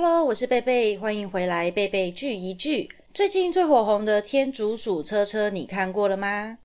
Hello，我是贝贝，欢迎回来，贝贝聚一聚。最近最火红的天竺鼠车车，你看过了吗？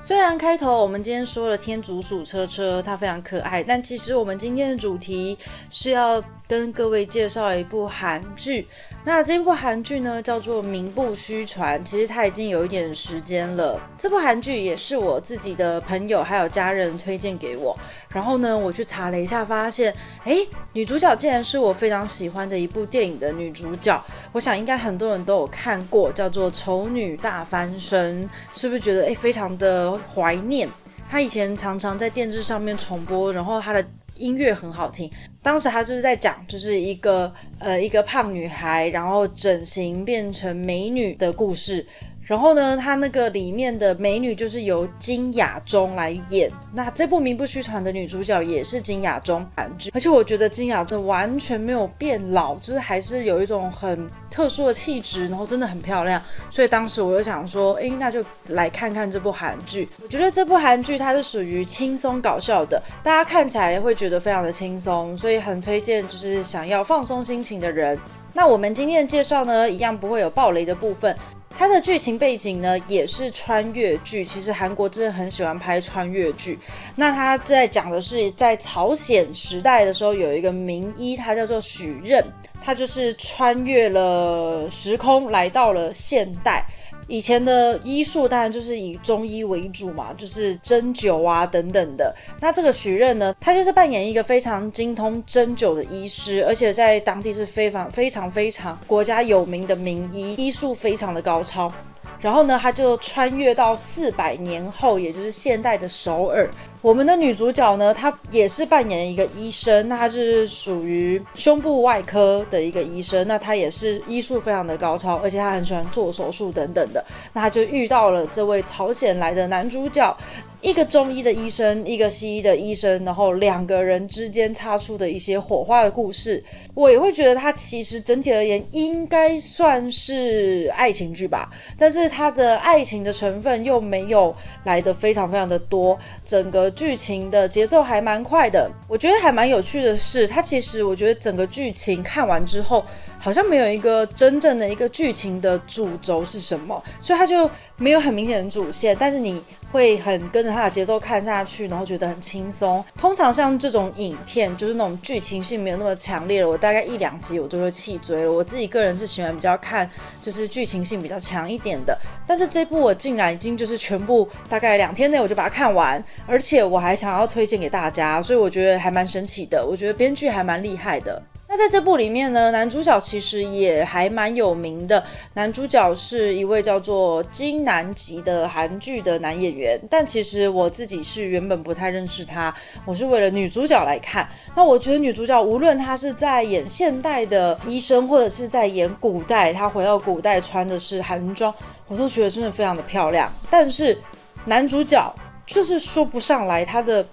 虽然开头我们今天说了天竺鼠车车，它非常可爱，但其实我们今天的主题是要跟各位介绍一部韩剧。那这部韩剧呢，叫做《名不虚传》，其实它已经有一点时间了。这部韩剧也是我自己的朋友还有家人推荐给我，然后呢，我去查了一下，发现，哎，女主角竟然是我非常喜欢的一部电影的女主角。我想应该很多人都有看过，叫做《丑女大翻身》，是不是觉得哎非常的怀念？她以前常常在电视上面重播，然后她的。音乐很好听，当时他就是在讲，就是一个呃一个胖女孩，然后整形变成美女的故事。然后呢，它那个里面的美女就是由金雅中来演。那这部名不虚传的女主角也是金雅中韩剧，而且我觉得金雅中完全没有变老，就是还是有一种很特殊的气质，然后真的很漂亮。所以当时我就想说，哎，那就来看看这部韩剧。我觉得这部韩剧它是属于轻松搞笑的，大家看起来会觉得非常的轻松，所以很推荐就是想要放松心情的人。那我们今天的介绍呢，一样不会有暴雷的部分。它的剧情背景呢，也是穿越剧。其实韩国真的很喜欢拍穿越剧。那它在讲的是，在朝鲜时代的时候，有一个名医，他叫做许任，他就是穿越了时空，来到了现代。以前的医术当然就是以中医为主嘛，就是针灸啊等等的。那这个许任呢，他就是扮演一个非常精通针灸的医师，而且在当地是非常非常非常国家有名的名医，医术非常的高超。然后呢，他就穿越到四百年后，也就是现代的首尔。我们的女主角呢，她也是扮演一个医生，那她是属于胸部外科的一个医生，那她也是医术非常的高超，而且她很喜欢做手术等等的。那她就遇到了这位朝鲜来的男主角。一个中医的医生，一个西医的医生，然后两个人之间擦出的一些火花的故事，我也会觉得它其实整体而言应该算是爱情剧吧，但是它的爱情的成分又没有来的非常非常的多，整个剧情的节奏还蛮快的。我觉得还蛮有趣的是，它其实我觉得整个剧情看完之后，好像没有一个真正的一个剧情的主轴是什么，所以它就没有很明显的主线，但是你。会很跟着它的节奏看下去，然后觉得很轻松。通常像这种影片，就是那种剧情性没有那么强烈了，我大概一两集我就会弃追了。我自己个人是喜欢比较看，就是剧情性比较强一点的。但是这部我竟然已经就是全部大概两天内我就把它看完，而且我还想要推荐给大家，所以我觉得还蛮神奇的。我觉得编剧还蛮厉害的。那在这部里面呢，男主角其实也还蛮有名的。男主角是一位叫做金南吉的韩剧的男演员，但其实我自己是原本不太认识他，我是为了女主角来看。那我觉得女主角无论她是在演现代的医生，或者是在演古代，她回到古代穿的是韩装，我都觉得真的非常的漂亮。但是男主角就是说不上来他的。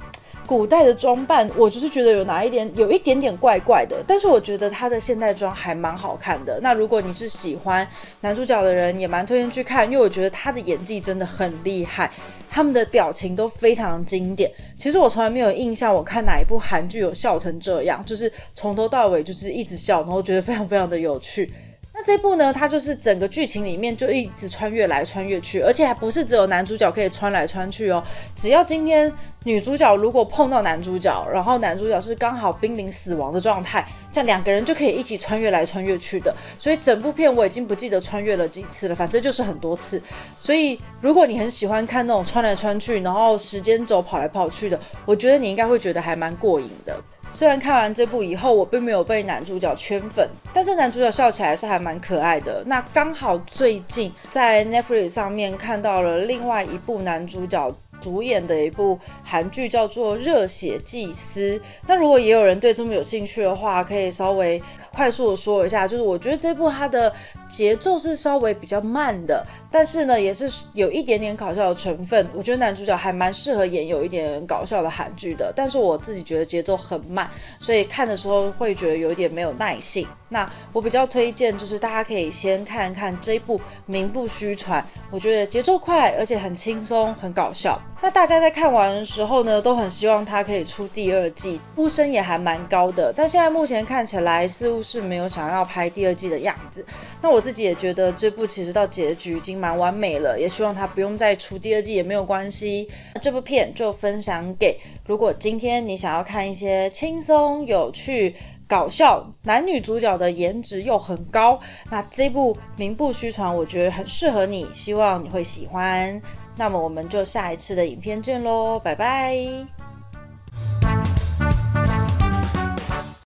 古代的装扮，我就是觉得有哪一点有一点点怪怪的，但是我觉得他的现代装还蛮好看的。那如果你是喜欢男主角的人，也蛮推荐去看，因为我觉得他的演技真的很厉害，他们的表情都非常经典。其实我从来没有印象，我看哪一部韩剧有笑成这样，就是从头到尾就是一直笑，然后觉得非常非常的有趣。这部呢，它就是整个剧情里面就一直穿越来穿越去，而且还不是只有男主角可以穿来穿去哦。只要今天女主角如果碰到男主角，然后男主角是刚好濒临死亡的状态，这样两个人就可以一起穿越来穿越去的。所以整部片我已经不记得穿越了几次了，反正就是很多次。所以如果你很喜欢看那种穿来穿去，然后时间轴跑来跑去的，我觉得你应该会觉得还蛮过瘾的。虽然看完这部以后，我并没有被男主角圈粉，但是男主角笑起来是还蛮可爱的。那刚好最近在 Netflix 上面看到了另外一部男主角。主演的一部韩剧叫做《热血祭司》。那如果也有人对这么有兴趣的话，可以稍微快速的说一下，就是我觉得这部它的节奏是稍微比较慢的，但是呢，也是有一点点搞笑的成分。我觉得男主角还蛮适合演有一点搞笑的韩剧的，但是我自己觉得节奏很慢，所以看的时候会觉得有一点没有耐性。那我比较推荐，就是大家可以先看看这一部《名不虚传》，我觉得节奏快，而且很轻松，很搞笑。那大家在看完的时候呢，都很希望它可以出第二季，呼声也还蛮高的。但现在目前看起来，似乎是没有想要拍第二季的样子。那我自己也觉得这部其实到结局已经蛮完美了，也希望它不用再出第二季也没有关系。这部片就分享给如果今天你想要看一些轻松有趣。搞笑男女主角的颜值又很高，那这部名不虚传，我觉得很适合你，希望你会喜欢。那么我们就下一次的影片见喽，拜拜。